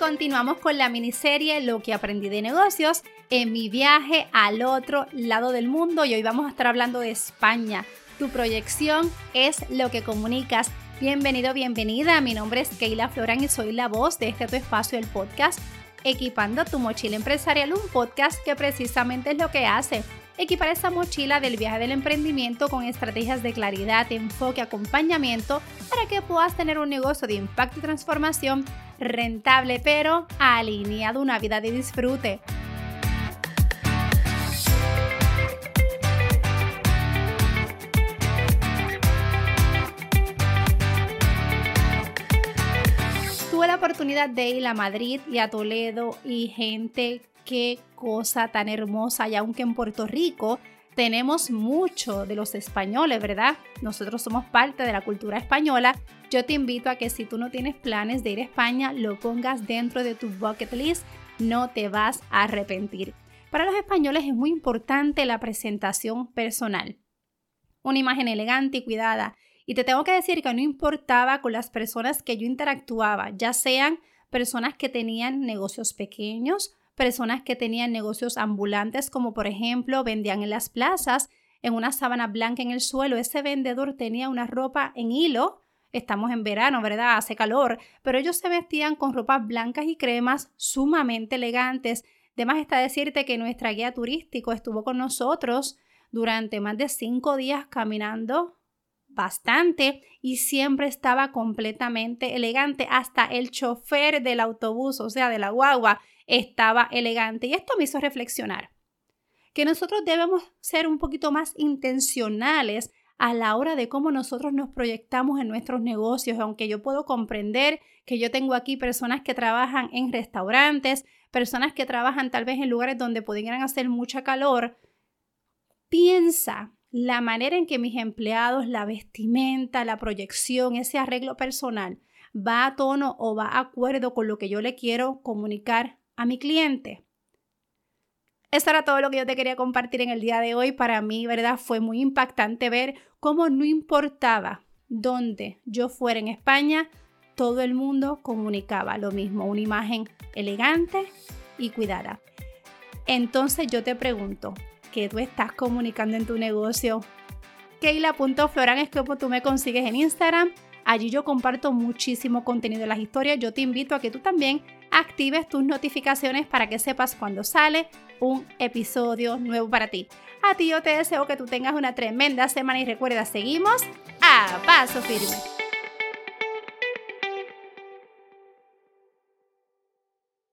continuamos con la miniserie Lo que aprendí de negocios en mi viaje al otro lado del mundo y hoy vamos a estar hablando de España. Tu proyección es lo que comunicas. Bienvenido, bienvenida. Mi nombre es Keila Floran y soy la voz de este tu espacio, el podcast Equipando tu mochila empresarial, un podcast que precisamente es lo que hace equipar esa mochila del viaje del emprendimiento con estrategias de claridad, enfoque, acompañamiento para que puedas tener un negocio de impacto y transformación rentable, pero alineado a una vida de disfrute. Tuve la oportunidad de ir a Madrid y a Toledo y gente qué cosa tan hermosa y aunque en Puerto Rico tenemos mucho de los españoles, ¿verdad? Nosotros somos parte de la cultura española. Yo te invito a que si tú no tienes planes de ir a España, lo pongas dentro de tu bucket list, no te vas a arrepentir. Para los españoles es muy importante la presentación personal. Una imagen elegante y cuidada. Y te tengo que decir que no importaba con las personas que yo interactuaba, ya sean personas que tenían negocios pequeños, personas que tenían negocios ambulantes, como por ejemplo vendían en las plazas en una sábana blanca en el suelo. Ese vendedor tenía una ropa en hilo. Estamos en verano, ¿verdad? Hace calor, pero ellos se vestían con ropas blancas y cremas sumamente elegantes. Además está decirte que nuestra guía turístico estuvo con nosotros durante más de cinco días caminando bastante y siempre estaba completamente elegante. Hasta el chofer del autobús, o sea, de la guagua, estaba elegante. Y esto me hizo reflexionar que nosotros debemos ser un poquito más intencionales a la hora de cómo nosotros nos proyectamos en nuestros negocios, aunque yo puedo comprender que yo tengo aquí personas que trabajan en restaurantes, personas que trabajan tal vez en lugares donde pudieran hacer mucha calor, piensa la manera en que mis empleados, la vestimenta, la proyección, ese arreglo personal, va a tono o va a acuerdo con lo que yo le quiero comunicar a mi cliente. Eso era todo lo que yo te quería compartir en el día de hoy. Para mí, ¿verdad? Fue muy impactante ver cómo no importaba dónde yo fuera en España, todo el mundo comunicaba lo mismo, una imagen elegante y cuidada. Entonces yo te pregunto, ¿qué tú estás comunicando en tu negocio? Keila.floran es como tú me consigues en Instagram. Allí yo comparto muchísimo contenido de las historias. Yo te invito a que tú también actives tus notificaciones para que sepas cuando sale un episodio nuevo para ti. A ti yo te deseo que tú tengas una tremenda semana y recuerda, seguimos a paso firme.